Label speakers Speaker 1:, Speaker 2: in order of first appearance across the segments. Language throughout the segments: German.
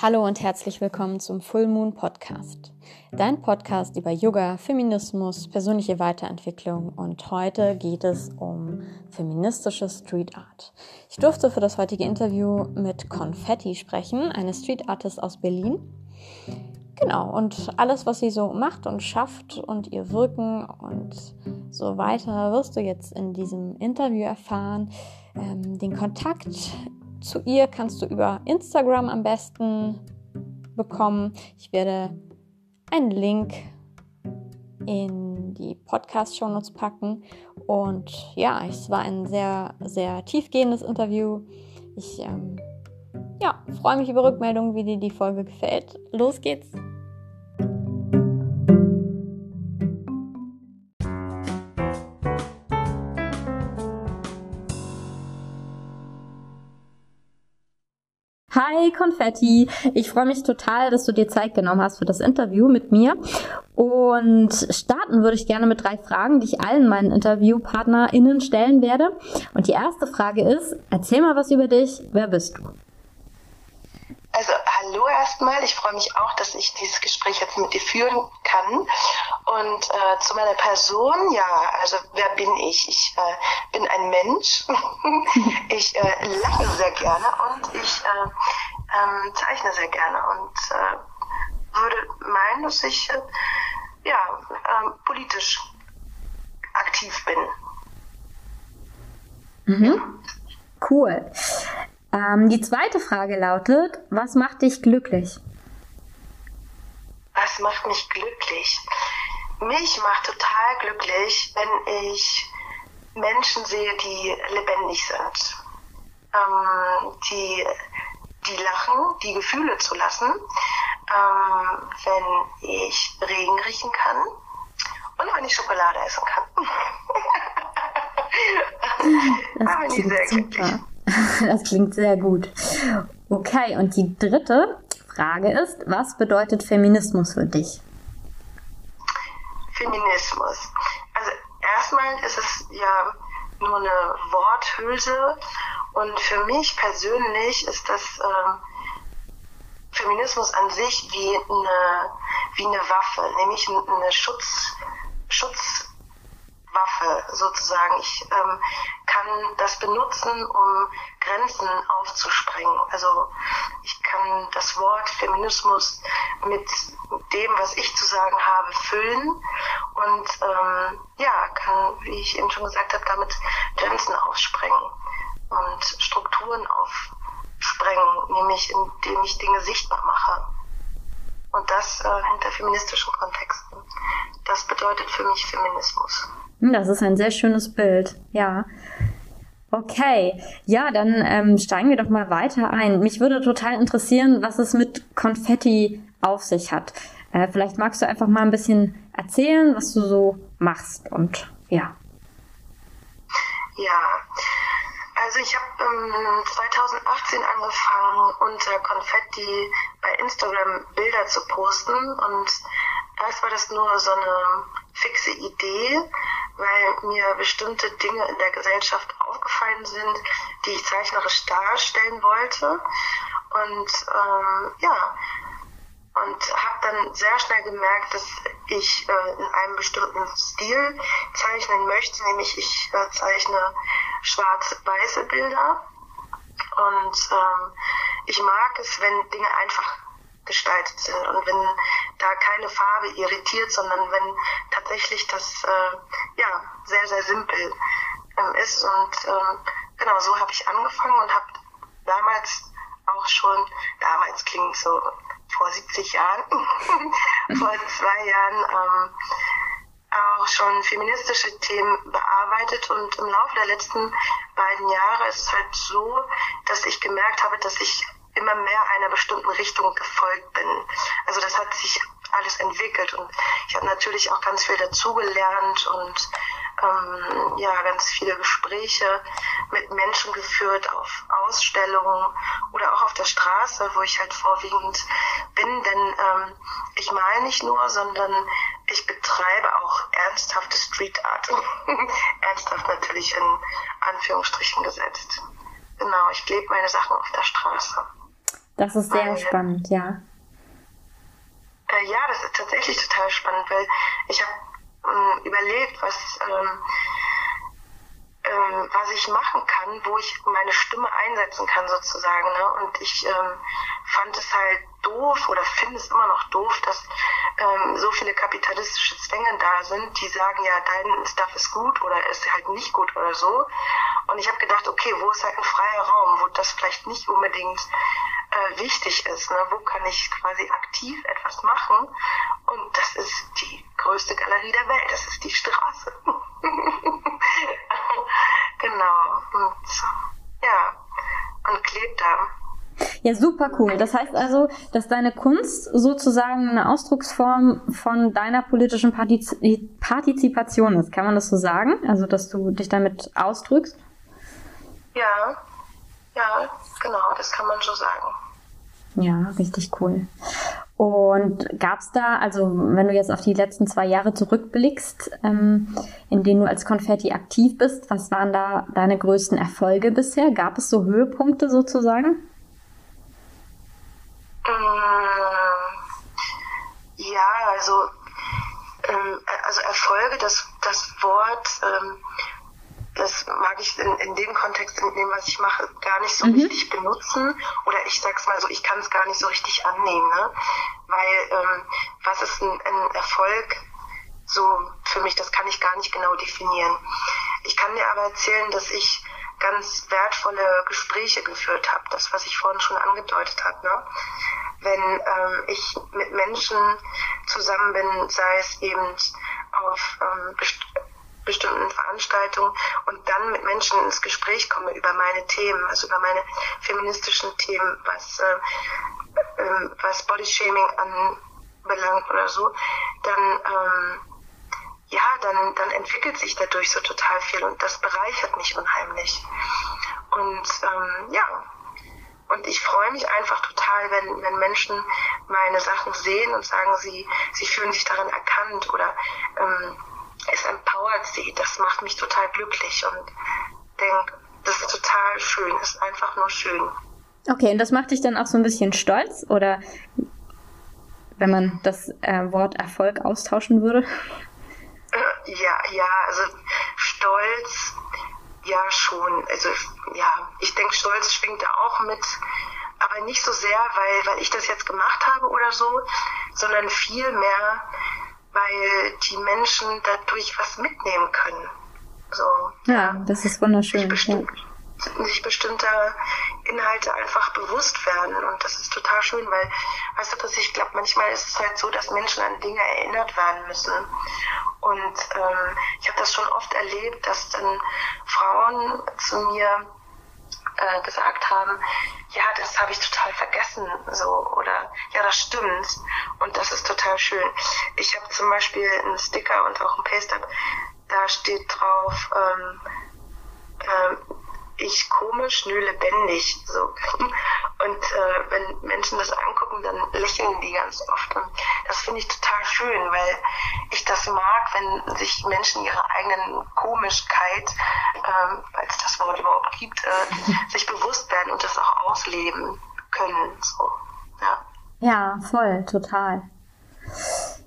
Speaker 1: Hallo und herzlich willkommen zum Full Moon Podcast. Dein Podcast über Yoga, Feminismus, persönliche Weiterentwicklung und heute geht es um feministische Street Art. Ich durfte für das heutige Interview mit Confetti sprechen, eine Street Artist aus Berlin. Genau, und alles, was sie so macht und schafft und ihr Wirken und so weiter, wirst du jetzt in diesem Interview erfahren. Ähm, den Kontakt zu ihr kannst du über Instagram am besten bekommen. Ich werde einen Link in die Podcast-Shownotes packen. Und ja, es war ein sehr, sehr tiefgehendes Interview. Ich ähm, ja, freue mich über Rückmeldungen, wie dir die Folge gefällt. Los geht's! Hi Konfetti, ich freue mich total, dass du dir Zeit genommen hast für das Interview mit mir. Und starten würde ich gerne mit drei Fragen, die ich allen meinen InterviewpartnerInnen stellen werde. Und die erste Frage ist, erzähl mal was über dich, wer bist du?
Speaker 2: Also hallo erstmal, ich freue mich auch, dass ich dieses Gespräch jetzt mit dir führen kann. Und äh, zu meiner Person, ja, also wer bin ich? Ich äh, bin ein Mensch, ich äh, lache sehr gerne und ich äh, ähm, zeichne sehr gerne und äh, würde meinen, dass ich äh, ja, ähm, politisch aktiv bin.
Speaker 1: Mhm. Cool. Ähm, die zweite Frage lautet, was macht dich glücklich?
Speaker 2: Was macht mich glücklich? Mich macht total glücklich, wenn ich Menschen sehe, die lebendig sind, ähm, die, die lachen, die Gefühle zu lassen, ähm, wenn ich Regen riechen kann und wenn ich Schokolade essen kann.
Speaker 1: das da bin ich sehr super. glücklich. Das klingt sehr gut. Okay, und die dritte Frage ist, was bedeutet Feminismus für dich?
Speaker 2: Feminismus. Also erstmal ist es ja nur eine Worthülse und für mich persönlich ist das äh, Feminismus an sich wie eine, wie eine Waffe, nämlich eine Schutz, Schutz Waffe sozusagen. Ich ähm, kann das benutzen, um Grenzen aufzusprengen. Also ich kann das Wort Feminismus mit dem, was ich zu sagen habe, füllen und ähm, ja, kann, wie ich eben schon gesagt habe, damit Grenzen aufsprengen und Strukturen aufsprengen, nämlich indem ich Dinge sichtbar mache. Und das äh, hinter feministischen Kontexten. Das bedeutet für mich Feminismus.
Speaker 1: Hm, das ist ein sehr schönes Bild, ja. Okay, ja, dann ähm, steigen wir doch mal weiter ein. Mich würde total interessieren, was es mit Konfetti auf sich hat. Äh, vielleicht magst du einfach mal ein bisschen erzählen, was du so machst und ja.
Speaker 2: Ja, also ich habe ähm, 2018 angefangen, unter Konfetti bei Instagram Bilder zu posten und erst war das nur so eine fixe Idee, weil mir bestimmte Dinge in der Gesellschaft aufgefallen sind, die ich zeichnerisch darstellen wollte. Und ähm, ja, und habe dann sehr schnell gemerkt, dass ich äh, in einem bestimmten Stil zeichnen möchte, nämlich ich äh, zeichne schwarz-weiße Bilder. Und ähm, ich mag es, wenn Dinge einfach gestaltet sind und wenn da keine Farbe irritiert, sondern wenn tatsächlich das äh, ja sehr sehr simpel ähm, ist und ähm, genau so habe ich angefangen und habe damals auch schon damals klingt so vor 70 Jahren vor zwei Jahren ähm, auch schon feministische Themen bearbeitet und im Laufe der letzten beiden Jahre ist es halt so, dass ich gemerkt habe, dass ich immer mehr einer bestimmten Richtung gefolgt bin. Also das hat sich alles entwickelt und ich habe natürlich auch ganz viel dazugelernt und ähm, ja ganz viele Gespräche mit Menschen geführt auf Ausstellungen oder auch auf der Straße, wo ich halt vorwiegend bin, denn ähm, ich male nicht nur, sondern ich betreibe auch ernsthafte Street Art. Ernsthaft natürlich in Anführungsstrichen gesetzt. Genau, ich lebe meine Sachen auf der Straße.
Speaker 1: Das ist sehr weil, spannend, ja.
Speaker 2: Äh, ja, das ist tatsächlich total spannend, weil ich habe ähm, überlegt, was, ähm, ähm, was ich machen kann, wo ich meine Stimme einsetzen kann sozusagen. Ne? Und ich ähm, fand es halt doof oder finde es immer noch doof, dass ähm, so viele kapitalistische Zwänge da sind, die sagen, ja, dein Stuff ist gut oder ist halt nicht gut oder so. Und ich habe gedacht, okay, wo ist halt ein freier Raum, wo das vielleicht nicht unbedingt äh, wichtig ist. Ne? Wo kann ich quasi aktiv etwas machen? Und das ist die größte Galerie der Welt, das ist die Straße. genau. Und ja, und klebt da.
Speaker 1: Ja, super cool. Das heißt also, dass deine Kunst sozusagen eine Ausdrucksform von deiner politischen Partiz Partizipation ist. Kann man das so sagen? Also, dass du dich damit ausdrückst?
Speaker 2: Ja, ja, genau, das kann man so sagen.
Speaker 1: Ja, richtig cool. Und gab es da, also wenn du jetzt auf die letzten zwei Jahre zurückblickst, ähm, in denen du als Konfetti aktiv bist, was waren da deine größten Erfolge bisher? Gab es so Höhepunkte sozusagen?
Speaker 2: Ähm, ja, also, ähm, also Erfolge, das, das Wort, ähm, das mag ich in, in dem Kontext, in dem, was ich mache, gar nicht so mhm. richtig benutzen. Oder ich sag's mal so, ich kann es gar nicht so richtig annehmen. Ne? Weil ähm, was ist ein, ein Erfolg? So für mich, das kann ich gar nicht genau definieren. Ich kann dir aber erzählen, dass ich ganz wertvolle Gespräche geführt habe. Das, was ich vorhin schon angedeutet habe. Ne? Wenn ähm, ich mit Menschen zusammen bin, sei es eben auf ähm, bestimmten Veranstaltungen und dann mit Menschen ins Gespräch komme über meine Themen, also über meine feministischen Themen, was, äh, äh, was Bodyshaming anbelangt oder so, dann ähm, ja, dann, dann entwickelt sich dadurch so total viel und das bereichert mich unheimlich. Und ähm, ja, und ich freue mich einfach total, wenn, wenn Menschen meine Sachen sehen und sagen, sie, sie fühlen sich darin erkannt oder ähm, es empowert sie. Das macht mich total glücklich und denke, das ist total schön, ist einfach nur schön.
Speaker 1: Okay, und das macht dich dann auch so ein bisschen stolz oder wenn man das äh, Wort Erfolg austauschen würde?
Speaker 2: Äh, ja, ja, also Stolz, ja schon. Also ja, ich denke, Stolz schwingt da auch mit, aber nicht so sehr, weil, weil ich das jetzt gemacht habe oder so, sondern viel mehr, weil die Menschen dadurch was mitnehmen können. So,
Speaker 1: ja, das ist wunderschön.
Speaker 2: Bestimmt, ja sich bestimmter Inhalte einfach bewusst werden. Und das ist total schön, weil, weißt du, dass ich glaube, manchmal ist es halt so, dass Menschen an Dinge erinnert werden müssen. Und ähm, ich habe das schon oft erlebt, dass dann Frauen zu mir äh, gesagt haben, ja, das habe ich total vergessen, so oder ja, das stimmt und das ist total schön. Ich habe zum Beispiel einen Sticker und auch ein Paste-up, da steht drauf, ähm, äh, ich komisch, nö lebendig. So. Und äh, wenn Menschen das angucken, dann lächeln die ganz oft. Und das finde ich total schön, weil ich das mag, wenn sich Menschen ihrer eigenen Komischkeit, ähm, weil es das Wort überhaupt gibt, äh, sich bewusst werden und das auch ausleben können. So. Ja.
Speaker 1: ja, voll, total.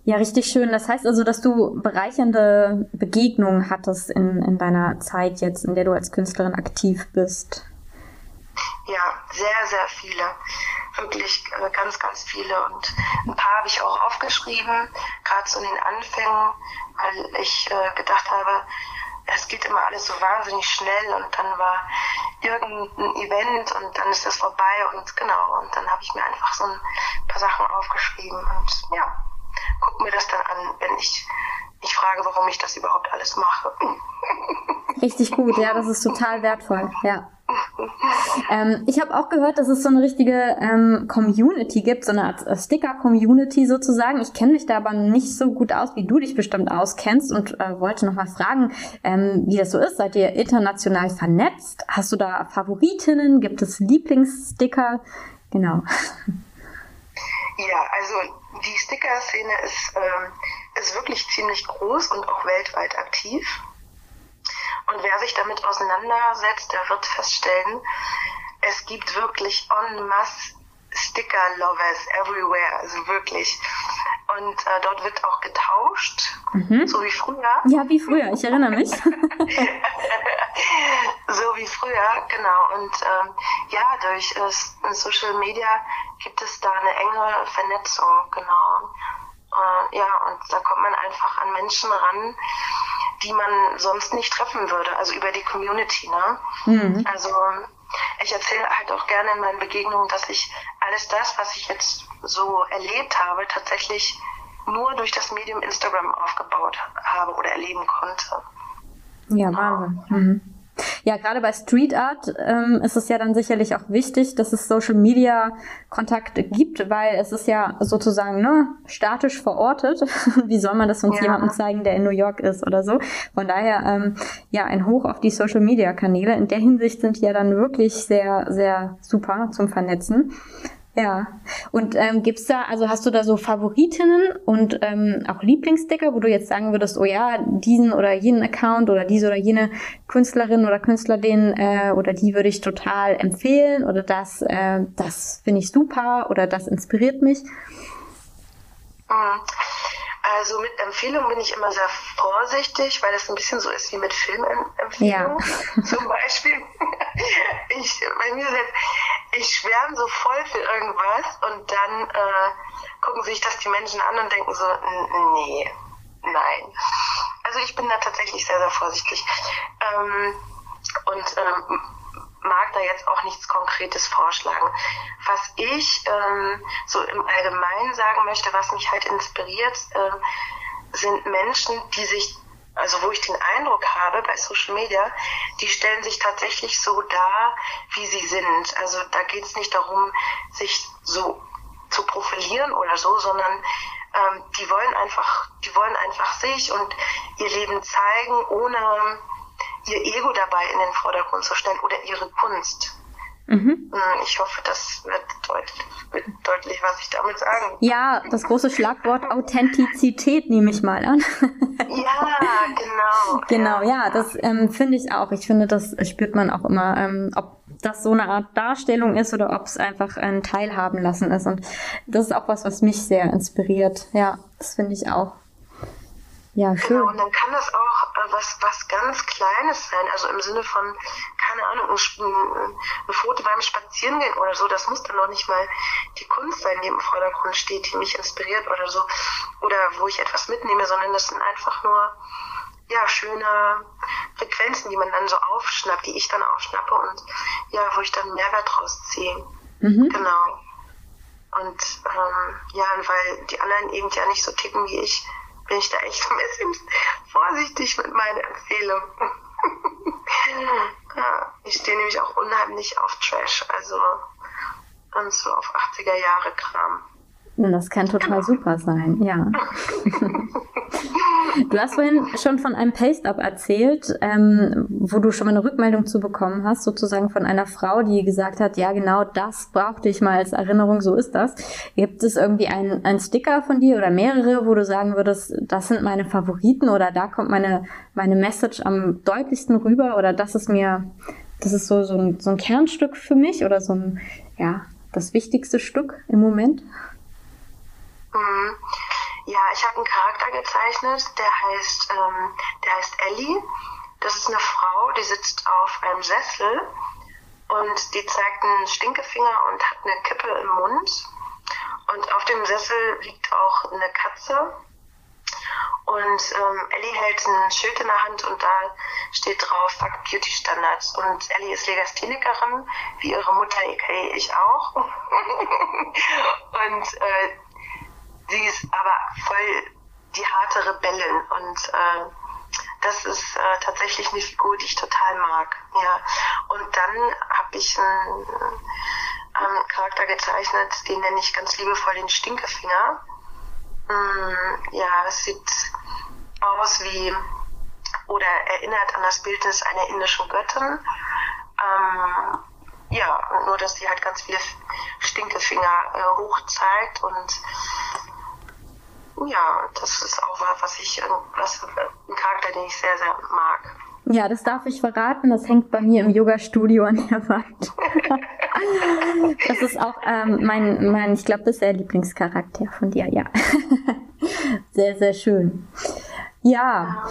Speaker 1: Ja, richtig schön. Das heißt also, dass du bereichernde Begegnungen hattest in, in deiner Zeit jetzt, in der du als Künstlerin aktiv bist.
Speaker 2: Ja, sehr, sehr viele. Wirklich äh, ganz, ganz viele. Und ein paar habe ich auch aufgeschrieben, gerade so in den Anfängen, weil ich äh, gedacht habe, es geht immer alles so wahnsinnig schnell und dann war irgendein Event und dann ist das vorbei und genau. Und dann habe ich mir einfach so ein paar Sachen aufgeschrieben und ja, gucke mir das dann an, wenn ich mich frage, warum ich das überhaupt alles mache.
Speaker 1: Richtig gut, ja, das ist total wertvoll, ja. Ähm, ich habe auch gehört, dass es so eine richtige ähm, Community gibt, so eine Art äh, Sticker-Community sozusagen. Ich kenne mich da aber nicht so gut aus, wie du dich bestimmt auskennst und äh, wollte noch mal fragen, ähm, wie das so ist. Seid ihr international vernetzt? Hast du da Favoritinnen? Gibt es Lieblingssticker? Genau.
Speaker 2: Ja, also die Sticker-Szene ist, ähm, ist wirklich ziemlich groß und auch weltweit aktiv. Und wer sich damit auseinandersetzt, der wird feststellen, es gibt wirklich en masse Sticker-Lovers everywhere, also wirklich. Und äh, dort wird auch getauscht, mhm. so wie früher.
Speaker 1: Ja, wie früher, ich erinnere mich. so
Speaker 2: wie früher, genau. Und ähm, ja, durch äh, Social Media gibt es da eine enge Vernetzung, genau. Äh, ja, und da kommt man einfach an Menschen ran, die man sonst nicht treffen würde, also über die Community. Ne? Mhm. Also ich erzähle halt auch gerne in meinen Begegnungen, dass ich alles das, was ich jetzt so erlebt habe, tatsächlich nur durch das Medium Instagram aufgebaut habe oder erleben konnte.
Speaker 1: Ja, Wahnsinn. Mhm. Ja, gerade bei Street Art ähm, ist es ja dann sicherlich auch wichtig, dass es Social Media Kontakte gibt, weil es ist ja sozusagen ne, statisch verortet. Wie soll man das uns ja. jemandem zeigen, der in New York ist oder so? Von daher ähm, ja ein Hoch auf die Social Media Kanäle. In der Hinsicht sind die ja dann wirklich sehr, sehr super zum Vernetzen. Ja. Und ähm, gibt's da, also hast du da so Favoritinnen und ähm, auch Lieblingssticker, wo du jetzt sagen würdest, oh ja, diesen oder jenen Account oder diese oder jene Künstlerin oder Künstler den äh, oder die würde ich total empfehlen oder das, äh, das finde ich super oder das inspiriert mich?
Speaker 2: Mhm. Also mit Empfehlungen bin ich immer sehr vorsichtig, weil das ein bisschen so ist wie mit Filmempfehlungen. Ja. Zum Beispiel. ich, bei mir ist jetzt, ich schwärme so voll für irgendwas und dann äh, gucken sich das die Menschen an und denken so, nee, nein. Also ich bin da tatsächlich sehr, sehr vorsichtig. Ähm, und ähm, mag da jetzt auch nichts Konkretes vorschlagen. Was ich ähm, so im Allgemeinen sagen möchte, was mich halt inspiriert, äh, sind Menschen, die sich, also wo ich den Eindruck habe bei Social Media, die stellen sich tatsächlich so dar, wie sie sind. Also da geht es nicht darum, sich so zu profilieren oder so, sondern ähm, die wollen einfach, die wollen einfach sich und ihr Leben zeigen, ohne ihr Ego dabei in den Vordergrund zu stellen oder ihre Kunst. Mhm. Hm, ich hoffe, das wird deutlich, wird deutlich, was ich damit sagen
Speaker 1: Ja, das große Schlagwort Authentizität nehme ich mal an.
Speaker 2: ja, genau.
Speaker 1: Genau, ja, das ähm, finde ich auch. Ich finde, das spürt man auch immer, ähm, ob das so eine Art Darstellung ist oder ob es einfach ein Teilhaben lassen ist. Und das ist auch was, was mich sehr inspiriert. Ja, das finde ich auch. Ja, schön.
Speaker 2: Genau, und dann kann das auch äh, was, was ganz Kleines sein, also im Sinne von, keine Ahnung, ein, ein, Foto beim Spazierengehen oder so, das muss dann noch nicht mal die Kunst sein, die im Vordergrund steht, die mich inspiriert oder so, oder wo ich etwas mitnehme, sondern das sind einfach nur, ja, schöne Frequenzen, die man dann so aufschnappt, die ich dann aufschnappe und ja, wo ich dann Mehrwert draus ziehe. Mhm. Genau. Und ähm, ja, weil die anderen eben ja nicht so ticken wie ich, bin ich da echt ein bisschen vorsichtig mit meiner Empfehlung. ja, ich stehe nämlich auch unheimlich auf Trash, also und so auf 80er Jahre Kram.
Speaker 1: Das kann total super sein, ja. du hast vorhin schon von einem Paste-Up erzählt, ähm, wo du schon mal eine Rückmeldung zu bekommen hast, sozusagen von einer Frau, die gesagt hat, ja genau das brauchte ich mal als Erinnerung, so ist das. Gibt es irgendwie einen, Sticker von dir oder mehrere, wo du sagen würdest, das sind meine Favoriten oder da kommt meine, meine Message am deutlichsten rüber oder das ist mir, das ist so, so, ein, so ein Kernstück für mich oder so ein, ja, das wichtigste Stück im Moment?
Speaker 2: Mhm. Ja, ich habe einen Charakter gezeichnet, der heißt, ähm, der heißt Ellie. Das ist eine Frau, die sitzt auf einem Sessel und die zeigt einen Stinkefinger und hat eine Kippe im Mund. Und auf dem Sessel liegt auch eine Katze. Und ähm, Ellie hält ein Schild in der Hand und da steht drauf Fuck Beauty Standards. Und Ellie ist Legasthenikerin, wie ihre Mutter, aka ich auch. und äh, sie ist aber voll die harte Rebellin und äh, das ist äh, tatsächlich eine Figur, die ich total mag. Ja. Und dann habe ich einen ähm, Charakter gezeichnet, den nenne ich ganz liebevoll den Stinkefinger. Mm, ja, es sieht aus wie oder erinnert an das Bildnis einer indischen Göttin. Ähm, ja, nur dass sie halt ganz viele Stinkefinger äh, hoch zeigt und ja, das ist auch was ich, was, ein Charakter, den ich sehr, sehr mag.
Speaker 1: Ja, das darf ich verraten. Das hängt bei mir im Yoga-Studio an der Wand. Das ist auch ähm, mein, mein, ich glaube, das ist der Lieblingscharakter von dir, ja. Sehr, sehr schön. Ja.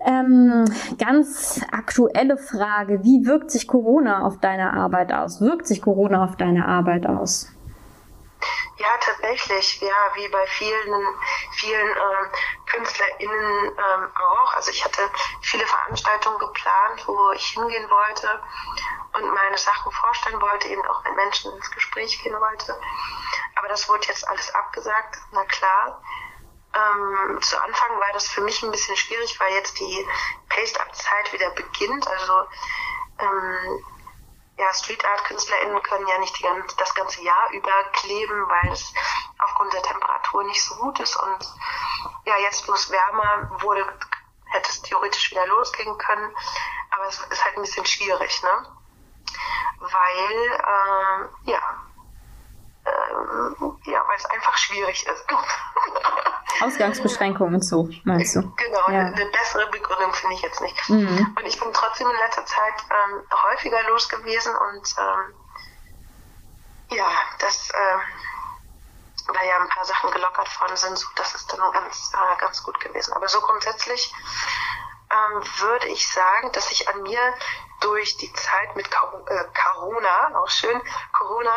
Speaker 1: Ähm, ganz aktuelle Frage. Wie wirkt sich Corona auf deine Arbeit aus? Wirkt sich Corona auf deine Arbeit aus?
Speaker 2: Ja, tatsächlich. Ja, wie bei vielen, vielen ähm, KünstlerInnen ähm, auch. Also ich hatte viele Veranstaltungen geplant, wo ich hingehen wollte und meine Sachen vorstellen wollte, eben auch mit Menschen ins Gespräch gehen wollte. Aber das wurde jetzt alles abgesagt, na klar. Ähm, zu Anfang war das für mich ein bisschen schwierig, weil jetzt die Paste-Up-Zeit wieder beginnt. Also ähm, ja, Street Art KünstlerInnen können ja nicht die, das ganze Jahr über kleben, weil es aufgrund der Temperatur nicht so gut ist. Und ja, jetzt wo es wärmer wurde, hätte es theoretisch wieder losgehen können. Aber es ist halt ein bisschen schwierig, ne? Weil, äh, ja, ja, weil es einfach schwierig ist.
Speaker 1: Ausgangsbeschränkungen so, meinst du?
Speaker 2: Genau, ja. eine bessere Begründung finde ich jetzt nicht. Mhm. Und ich bin trotzdem in letzter Zeit ähm, häufiger los gewesen und ähm, ja, das, äh, weil ja ein paar Sachen gelockert worden sind, so, das ist dann ganz, äh, ganz gut gewesen. Aber so grundsätzlich ähm, würde ich sagen, dass ich an mir durch die Zeit mit äh, Corona, auch schön, Corona,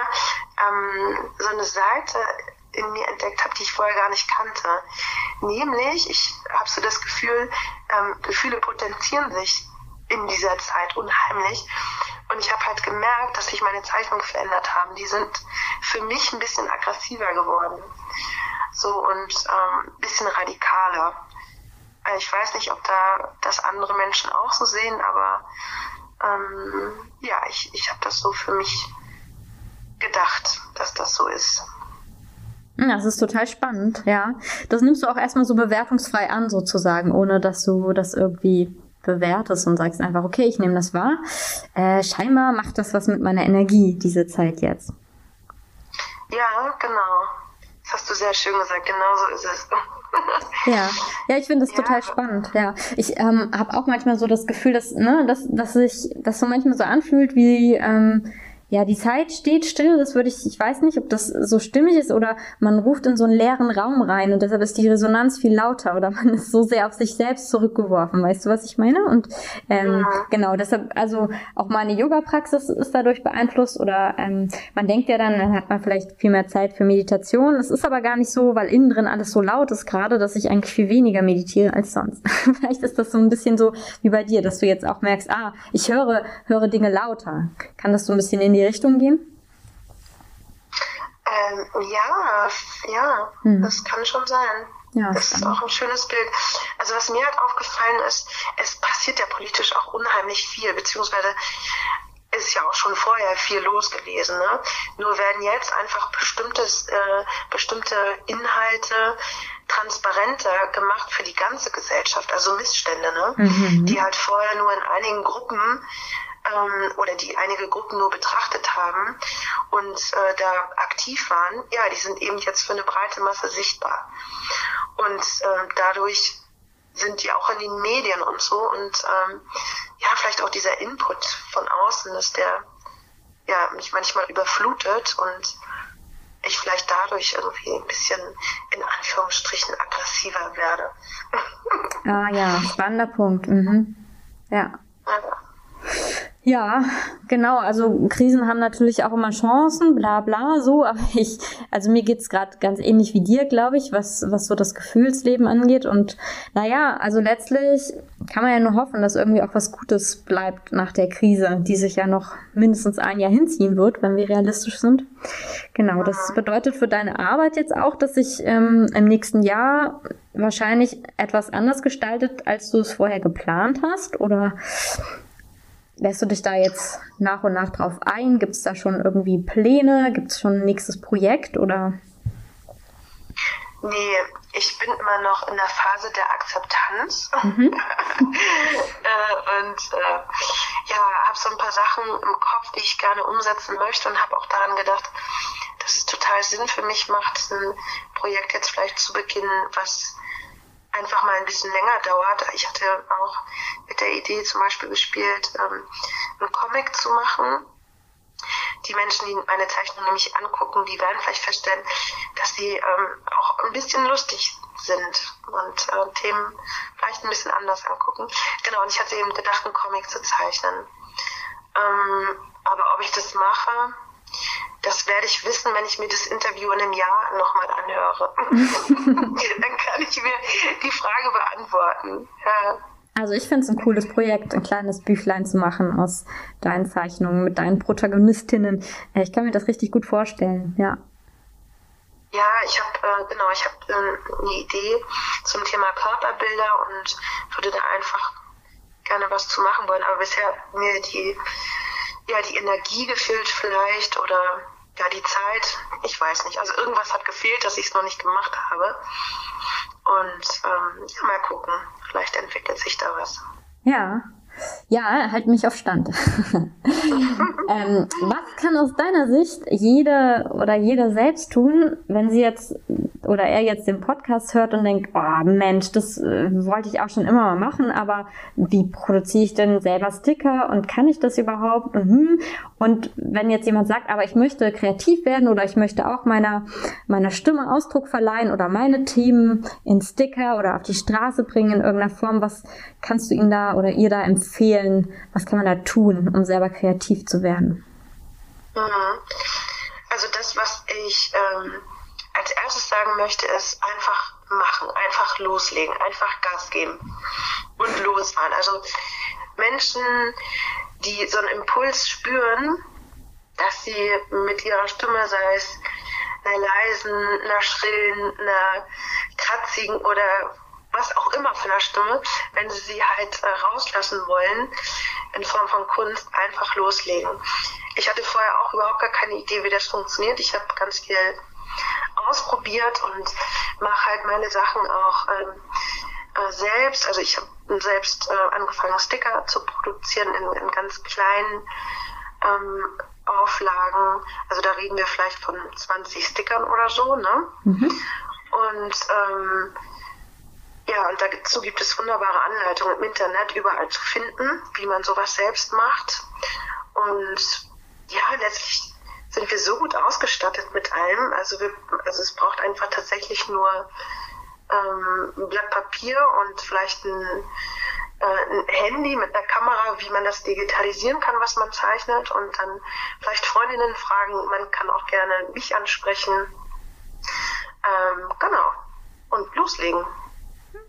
Speaker 2: ähm, so eine Seite in mir entdeckt habe, die ich vorher gar nicht kannte. Nämlich, ich habe so das Gefühl, ähm, Gefühle potenzieren sich in dieser Zeit unheimlich. Und ich habe halt gemerkt, dass sich meine Zeichnungen verändert haben. Die sind für mich ein bisschen aggressiver geworden. So und ähm, ein bisschen radikaler. Also ich weiß nicht, ob da das andere Menschen auch so sehen, aber ähm, ja, ich, ich habe das so für mich gedacht, dass das so ist.
Speaker 1: Das ist total spannend, ja. Das nimmst du auch erstmal so bewertungsfrei an, sozusagen, ohne dass du das irgendwie bewertest und sagst einfach, okay, ich nehme das wahr. Äh, scheinbar macht das was mit meiner Energie, diese Zeit jetzt.
Speaker 2: Ja, genau. Das hast du sehr schön gesagt, genau so ist es.
Speaker 1: Ja, ja, ich finde das ja. total spannend. Ja, ich ähm, habe auch manchmal so das Gefühl, dass ne, dass dass sich das so manchmal so anfühlt wie ähm, ja, die Zeit steht still, das würde ich, ich weiß nicht, ob das so stimmig ist oder man ruft in so einen leeren Raum rein und deshalb ist die Resonanz viel lauter oder man ist so sehr auf sich selbst zurückgeworfen. Weißt du, was ich meine? Und ähm, ja. genau, deshalb, also auch meine Yoga-Praxis ist dadurch beeinflusst oder ähm, man denkt ja dann, dann hat man vielleicht viel mehr Zeit für Meditation. Es ist aber gar nicht so, weil innen drin alles so laut ist gerade, dass ich eigentlich viel weniger meditiere als sonst. vielleicht ist das so ein bisschen so wie bei dir, dass du jetzt auch merkst, ah, ich höre, höre Dinge lauter. Kann das so ein bisschen in die die Richtung gehen?
Speaker 2: Ähm, ja, ja, hm. das kann schon sein. Ja, das ist auch ein schönes Bild. Also was mir halt aufgefallen ist, es passiert ja politisch auch unheimlich viel, beziehungsweise ist ja auch schon vorher viel los gewesen. Ne? Nur werden jetzt einfach bestimmtes, äh, bestimmte Inhalte transparenter gemacht für die ganze Gesellschaft, also Missstände, ne? Mhm. die halt vorher nur in einigen Gruppen ähm, oder die einige Gruppen nur betrachtet haben und äh, da aktiv waren, ja, die sind eben jetzt für eine breite Masse sichtbar. Und äh, dadurch sind die auch in den Medien und so und ähm, ja, vielleicht auch dieser Input von außen, dass der ja mich manchmal überflutet und ich vielleicht dadurch irgendwie ein bisschen in Anführungsstrichen aggressiver werde.
Speaker 1: ah ja, spannender Punkt. Mhm. Ja. ja. Ja, genau. Also Krisen haben natürlich auch immer Chancen, bla bla, so. Aber ich, also mir geht's es gerade ganz ähnlich wie dir, glaube ich, was, was so das Gefühlsleben angeht. Und naja, also letztlich kann man ja nur hoffen, dass irgendwie auch was Gutes bleibt nach der Krise, die sich ja noch mindestens ein Jahr hinziehen wird, wenn wir realistisch sind. Genau, das bedeutet für deine Arbeit jetzt auch, dass sich ähm, im nächsten Jahr wahrscheinlich etwas anders gestaltet, als du es vorher geplant hast, oder? Lässt du dich da jetzt nach und nach drauf ein? Gibt es da schon irgendwie Pläne? Gibt es schon ein nächstes Projekt oder?
Speaker 2: Nee, ich bin immer noch in der Phase der Akzeptanz mhm. äh, und äh, ja, habe so ein paar Sachen im Kopf, die ich gerne umsetzen möchte und habe auch daran gedacht, dass es total Sinn für mich macht, ein Projekt jetzt vielleicht zu beginnen, was einfach mal ein bisschen länger dauert. Ich hatte auch mit der Idee zum Beispiel gespielt, ähm, einen Comic zu machen. die Menschen, die meine Zeichnung nämlich angucken, die werden vielleicht feststellen, dass sie ähm, auch ein bisschen lustig sind und äh, Themen vielleicht ein bisschen anders angucken. Genau, und ich hatte eben gedacht, einen Comic zu zeichnen. Ähm, aber ob ich das mache, das werde ich wissen, wenn ich mir das Interview in einem Jahr nochmal anhöre. Dann kann ich mir die Frage beantworten. Ja.
Speaker 1: Also ich finde es ein cooles Projekt, ein kleines Büchlein zu machen aus deinen Zeichnungen mit deinen Protagonistinnen. Äh, ich kann mir das richtig gut vorstellen, ja.
Speaker 2: Ja, ich habe äh, genau, ich habe äh, eine Idee zum Thema Körperbilder und würde da einfach gerne was zu machen wollen. Aber bisher mir die ja die Energie gefehlt vielleicht oder ja die Zeit. Ich weiß nicht. Also irgendwas hat gefehlt, dass ich es noch nicht gemacht habe. Und ähm, ja, mal gucken. Vielleicht entwickelt sich da was.
Speaker 1: Ja, ja, halt mich auf Stand. ähm, was kann aus deiner Sicht jede oder jeder selbst tun, wenn sie jetzt oder er jetzt den Podcast hört und denkt, oh Mensch, das äh, wollte ich auch schon immer mal machen, aber wie produziere ich denn selber Sticker und kann ich das überhaupt? Und, hm. und wenn jetzt jemand sagt, aber ich möchte kreativ werden oder ich möchte auch meiner, meiner Stimme Ausdruck verleihen oder meine Themen in Sticker oder auf die Straße bringen in irgendeiner Form, was kannst du ihm da oder ihr da empfehlen? Was kann man da tun, um selber kreativ zu werden?
Speaker 2: Mhm. Also das, was ich ähm, als erstes sagen möchte, ist einfach machen, einfach loslegen, einfach Gas geben und losfahren. Also Menschen, die so einen Impuls spüren, dass sie mit ihrer Stimme, sei es einer leisen, einer schrillen, einer kratzigen oder was auch immer für eine Stimme, wenn sie sie halt äh, rauslassen wollen, in Form von Kunst, einfach loslegen. Ich hatte vorher auch überhaupt gar keine Idee, wie das funktioniert. Ich habe ganz viel ausprobiert und mache halt meine Sachen auch ähm, äh, selbst. Also ich habe selbst äh, angefangen, Sticker zu produzieren in, in ganz kleinen ähm, Auflagen. Also da reden wir vielleicht von 20 Stickern oder so, ne? Mhm. Und ähm, ja, und dazu gibt es wunderbare Anleitungen im Internet überall zu finden, wie man sowas selbst macht. Und ja, letztlich sind wir so gut ausgestattet mit allem. Also, wir, also es braucht einfach tatsächlich nur ähm, ein Blatt Papier und vielleicht ein, äh, ein Handy mit einer Kamera, wie man das digitalisieren kann, was man zeichnet. Und dann vielleicht Freundinnen fragen. Man kann auch gerne mich ansprechen. Ähm, genau. Und loslegen.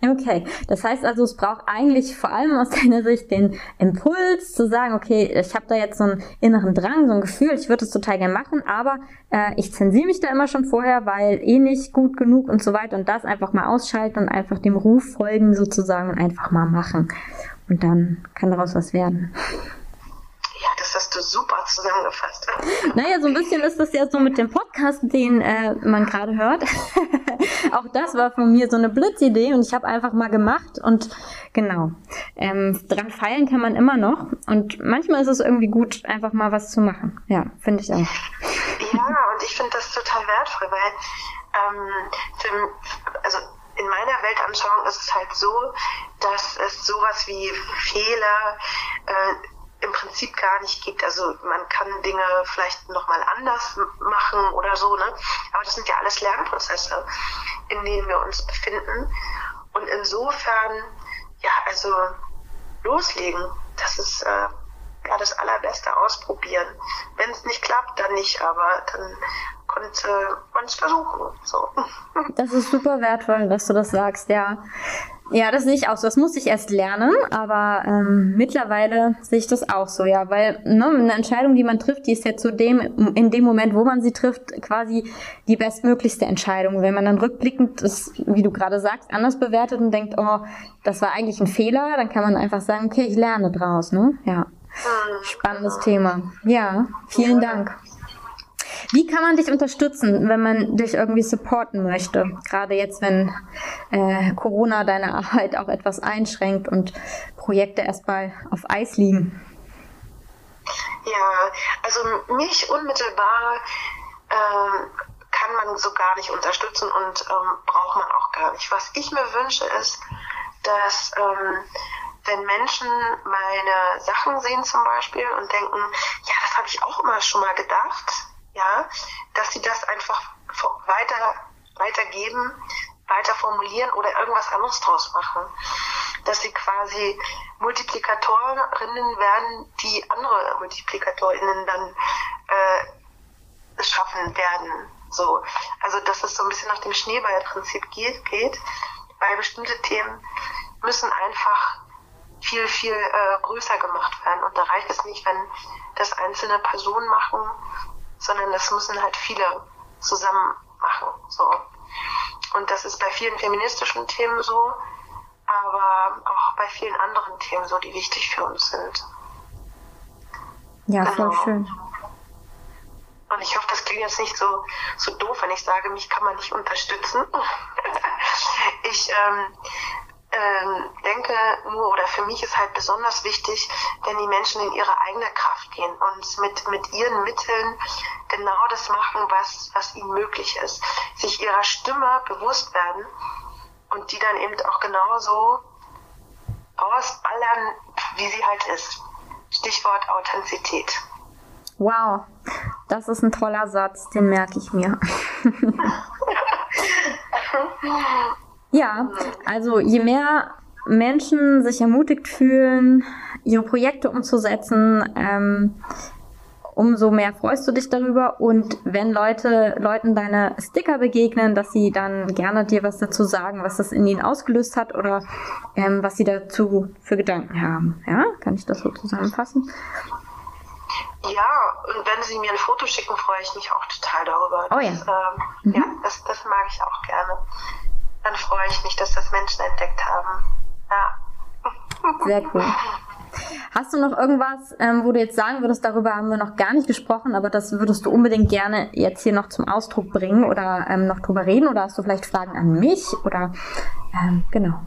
Speaker 1: Okay, das heißt also, es braucht eigentlich vor allem aus deiner Sicht den Impuls zu sagen, okay, ich habe da jetzt so einen inneren Drang, so ein Gefühl, ich würde es total gerne machen, aber äh, ich zensiere mich da immer schon vorher, weil eh nicht gut genug und so weiter und das einfach mal ausschalten und einfach dem Ruf folgen sozusagen und einfach mal machen. Und dann kann daraus was werden
Speaker 2: das hast du super zusammengefasst.
Speaker 1: Naja, so ein bisschen ist das ja so mit dem Podcast, den äh, man gerade hört. Auch das war von mir so eine Blitzidee und ich habe einfach mal gemacht und genau. Ähm, dran feilen kann man immer noch und manchmal ist es irgendwie gut, einfach mal was zu machen. Ja, finde ich auch.
Speaker 2: Ja, und ich finde das total wertvoll, weil ähm, für, also in meiner Weltanschauung ist es halt so, dass es sowas wie Fehler äh, im Prinzip gar nicht gibt. Also man kann Dinge vielleicht nochmal anders machen oder so, ne? Aber das sind ja alles Lernprozesse, in denen wir uns befinden. Und insofern, ja, also loslegen, das ist äh, ja das allerbeste ausprobieren. Wenn es nicht klappt, dann nicht, aber dann konnte man es versuchen. So.
Speaker 1: Das ist super wertvoll, dass du das sagst, ja. Ja, das sehe ich auch so. Das muss ich erst lernen, aber ähm, mittlerweile sehe ich das auch so, ja, weil ne, eine Entscheidung, die man trifft, die ist ja zu dem, in dem Moment, wo man sie trifft, quasi die bestmöglichste Entscheidung. Wenn man dann rückblickend das, wie du gerade sagst, anders bewertet und denkt, oh, das war eigentlich ein Fehler, dann kann man einfach sagen, okay, ich lerne draus, ne? Ja. Mhm. Spannendes Thema. Ja, vielen Dank. Wie kann man dich unterstützen, wenn man dich irgendwie supporten möchte? Gerade jetzt, wenn äh, Corona deine Arbeit auch etwas einschränkt und Projekte erstmal auf Eis liegen.
Speaker 2: Ja, also mich unmittelbar ähm, kann man so gar nicht unterstützen und ähm, braucht man auch gar nicht. Was ich mir wünsche ist, dass ähm, wenn Menschen meine Sachen sehen zum Beispiel und denken, ja, das habe ich auch immer schon mal gedacht, ja, dass sie das einfach weiter, weitergeben, weiter formulieren oder irgendwas anderes draus machen. Dass sie quasi Multiplikatorinnen werden, die andere Multiplikatorinnen dann äh, schaffen werden. So. Also dass es so ein bisschen nach dem Schneeballprinzip geht, geht, weil bestimmte Themen müssen einfach viel, viel äh, größer gemacht werden. Und da reicht es nicht, wenn das einzelne Personen machen, sondern das müssen halt viele zusammen machen. So. Und das ist bei vielen feministischen Themen so, aber auch bei vielen anderen Themen so, die wichtig für uns sind.
Speaker 1: Ja, genau. voll schön.
Speaker 2: Und ich hoffe, das klingt jetzt nicht so, so doof, wenn ich sage, mich kann man nicht unterstützen. ich ähm, ähm, denke nur, oder für mich ist halt besonders wichtig, wenn die Menschen in ihre eigene Kraft gehen und mit, mit ihren Mitteln genau das machen, was, was ihnen möglich ist. Sich ihrer Stimme bewusst werden und die dann eben auch genauso ausballern, wie sie halt ist. Stichwort Authentizität.
Speaker 1: Wow, das ist ein toller Satz, den merke ich mir. ja, also je mehr Menschen sich ermutigt fühlen, ihre Projekte umzusetzen, ähm, umso mehr freust du dich darüber. Und wenn Leute Leuten deine Sticker begegnen, dass sie dann gerne dir was dazu sagen, was das in ihnen ausgelöst hat oder ähm, was sie dazu für Gedanken haben. Ja, kann ich das so zusammenfassen?
Speaker 2: Ja, und wenn Sie mir ein Foto schicken, freue ich mich auch total darüber.
Speaker 1: Oh ja.
Speaker 2: Das, ähm, mhm. Ja, das, das mag ich auch gerne. Dann freue ich mich, dass das Menschen entdeckt haben. Ja.
Speaker 1: Sehr cool. Hast du noch irgendwas, ähm, wo du jetzt sagen würdest, darüber haben wir noch gar nicht gesprochen, aber das würdest du unbedingt gerne jetzt hier noch zum Ausdruck bringen oder ähm, noch drüber reden? Oder hast du vielleicht Fragen an mich? Oder ähm, genau.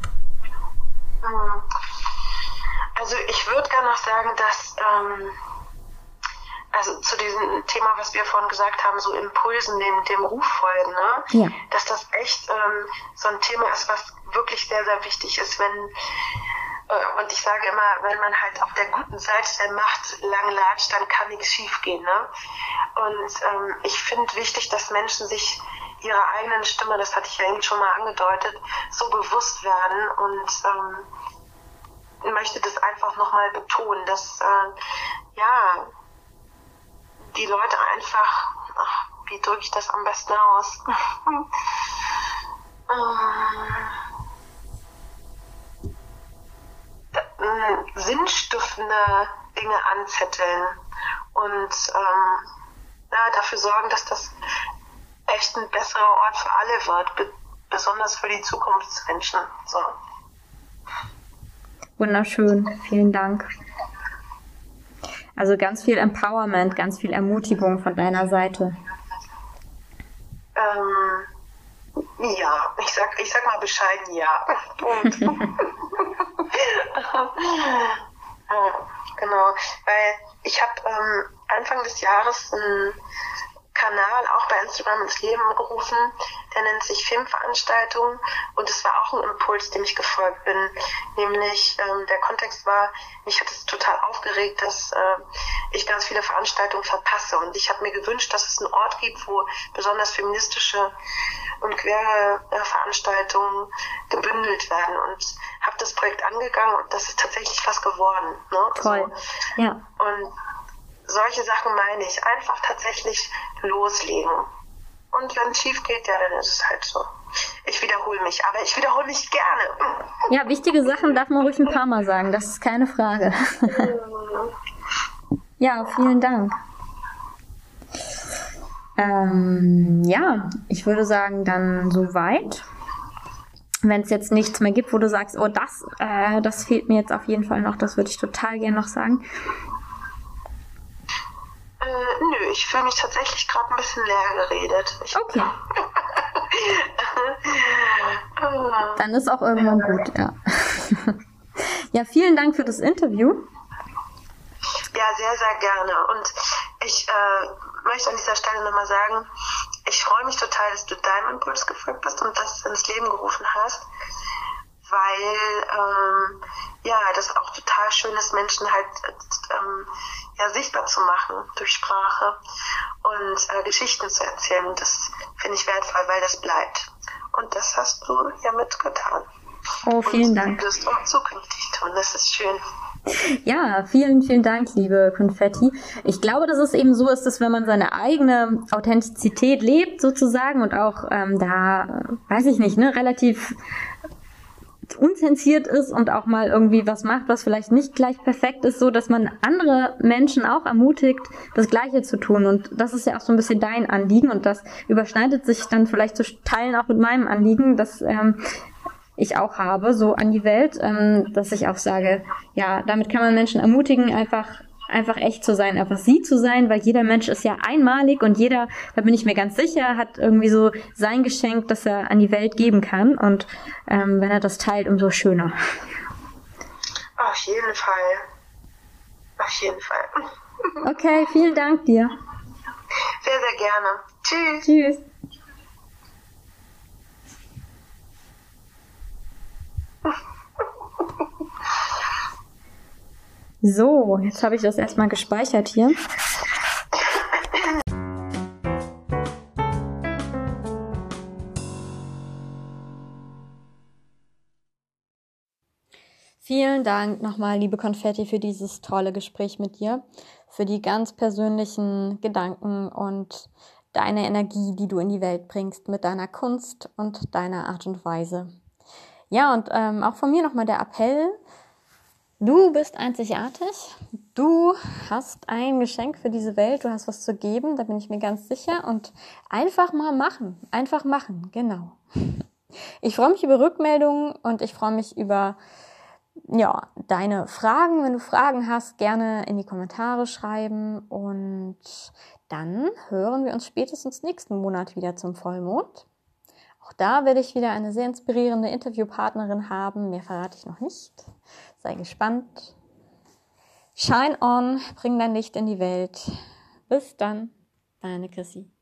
Speaker 2: Hm. Also ich würde gerne noch sagen, dass ähm, also zu diesem Thema, was wir vorhin gesagt haben, so Impulsen, dem, dem Ruf folgen, ne?
Speaker 1: ja.
Speaker 2: dass das echt ähm, so ein Thema ist, was wirklich sehr, sehr wichtig ist, wenn äh, und ich sage immer, wenn man halt auf der guten Seite der Macht lang latscht, dann kann nichts schiefgehen. Ne? Und ähm, ich finde wichtig, dass Menschen sich ihrer eigenen Stimme, das hatte ich ja eben schon mal angedeutet, so bewusst werden und ähm, möchte das einfach nochmal betonen, dass äh, ja die Leute einfach, ach, wie drücke ich das am besten aus? ähm, sinnstiftende Dinge anzetteln und ähm, ja, dafür sorgen, dass das echt ein besserer Ort für alle wird, be besonders für die Zukunftsmenschen. So.
Speaker 1: Wunderschön, vielen Dank. Also ganz viel Empowerment, ganz viel Ermutigung von deiner Seite.
Speaker 2: Ähm, ja, ich sag, ich sag mal bescheiden ja. Genau, weil ich habe ähm, Anfang des Jahres ein Kanal auch bei Instagram ins Leben gerufen. Der nennt sich Filmveranstaltungen und es war auch ein Impuls, dem ich gefolgt bin. Nämlich ähm, der Kontext war, mich hat es total aufgeregt, dass äh, ich ganz viele Veranstaltungen verpasse. Und ich habe mir gewünscht, dass es einen Ort gibt, wo besonders feministische und queere äh, Veranstaltungen gebündelt werden. Und habe das Projekt angegangen und das ist tatsächlich was geworden. Ne?
Speaker 1: Toll. Also, ja.
Speaker 2: Und solche Sachen meine ich. Einfach tatsächlich loslegen. Und wenn es schief geht, ja, dann ist es halt so. Ich wiederhole mich, aber ich wiederhole mich gerne.
Speaker 1: Ja, wichtige Sachen darf man ruhig ein paar Mal sagen, das ist keine Frage. ja, vielen Dank. Ähm, ja, ich würde sagen, dann soweit. Wenn es jetzt nichts mehr gibt, wo du sagst, oh, das, äh, das fehlt mir jetzt auf jeden Fall noch, das würde ich total gerne noch sagen.
Speaker 2: Äh, nö, ich fühle mich tatsächlich gerade ein bisschen leer geredet. Ich
Speaker 1: okay. Dann ist auch irgendwann gut, ja. ja, vielen Dank für das Interview.
Speaker 2: Ja, sehr, sehr gerne. Und ich äh, möchte an dieser Stelle nochmal sagen, ich freue mich total, dass du deinem Impuls gefolgt bist und das ins Leben gerufen hast, weil ähm, ja, das auch total schön ist, Menschen halt ähm, ja, sichtbar zu machen durch Sprache und äh, Geschichten zu erzählen. Das finde ich wertvoll, weil das bleibt. Und das hast du ja mitgetan.
Speaker 1: Oh, vielen und Dank.
Speaker 2: Du wirst auch zukünftig tun. Das ist schön.
Speaker 1: Ja, vielen, vielen Dank, liebe Konfetti. Ich glaube, dass es eben so ist, dass wenn man seine eigene Authentizität lebt, sozusagen, und auch ähm, da, weiß ich nicht, ne, relativ unzensiert ist und auch mal irgendwie was macht, was vielleicht nicht gleich perfekt ist, so dass man andere Menschen auch ermutigt, das Gleiche zu tun. Und das ist ja auch so ein bisschen dein Anliegen und das überschneidet sich dann vielleicht zu Teilen auch mit meinem Anliegen, dass ähm, ich auch habe, so an die Welt, ähm, dass ich auch sage, ja, damit kann man Menschen ermutigen, einfach einfach echt zu sein, einfach sie zu sein, weil jeder Mensch ist ja einmalig und jeder, da bin ich mir ganz sicher, hat irgendwie so sein Geschenk, das er an die Welt geben kann und ähm, wenn er das teilt, umso schöner.
Speaker 2: Auf jeden Fall. Auf jeden Fall.
Speaker 1: Okay, vielen Dank dir.
Speaker 2: Sehr, sehr gerne. Tschüss.
Speaker 1: Tschüss. So, jetzt habe ich das erstmal gespeichert hier. Vielen Dank nochmal, liebe Konfetti, für dieses tolle Gespräch mit dir, für die ganz persönlichen Gedanken und deine Energie, die du in die Welt bringst mit deiner Kunst und deiner Art und Weise. Ja, und ähm, auch von mir nochmal der Appell, Du bist einzigartig. Du hast ein Geschenk für diese Welt. Du hast was zu geben. Da bin ich mir ganz sicher. Und einfach mal machen. Einfach machen. Genau. Ich freue mich über Rückmeldungen und ich freue mich über, ja, deine Fragen. Wenn du Fragen hast, gerne in die Kommentare schreiben. Und dann hören wir uns spätestens nächsten Monat wieder zum Vollmond. Auch da werde ich wieder eine sehr inspirierende Interviewpartnerin haben. Mehr verrate ich noch nicht. Sei gespannt. Shine on, bring dein Licht in die Welt. Bis dann, deine Chrissy.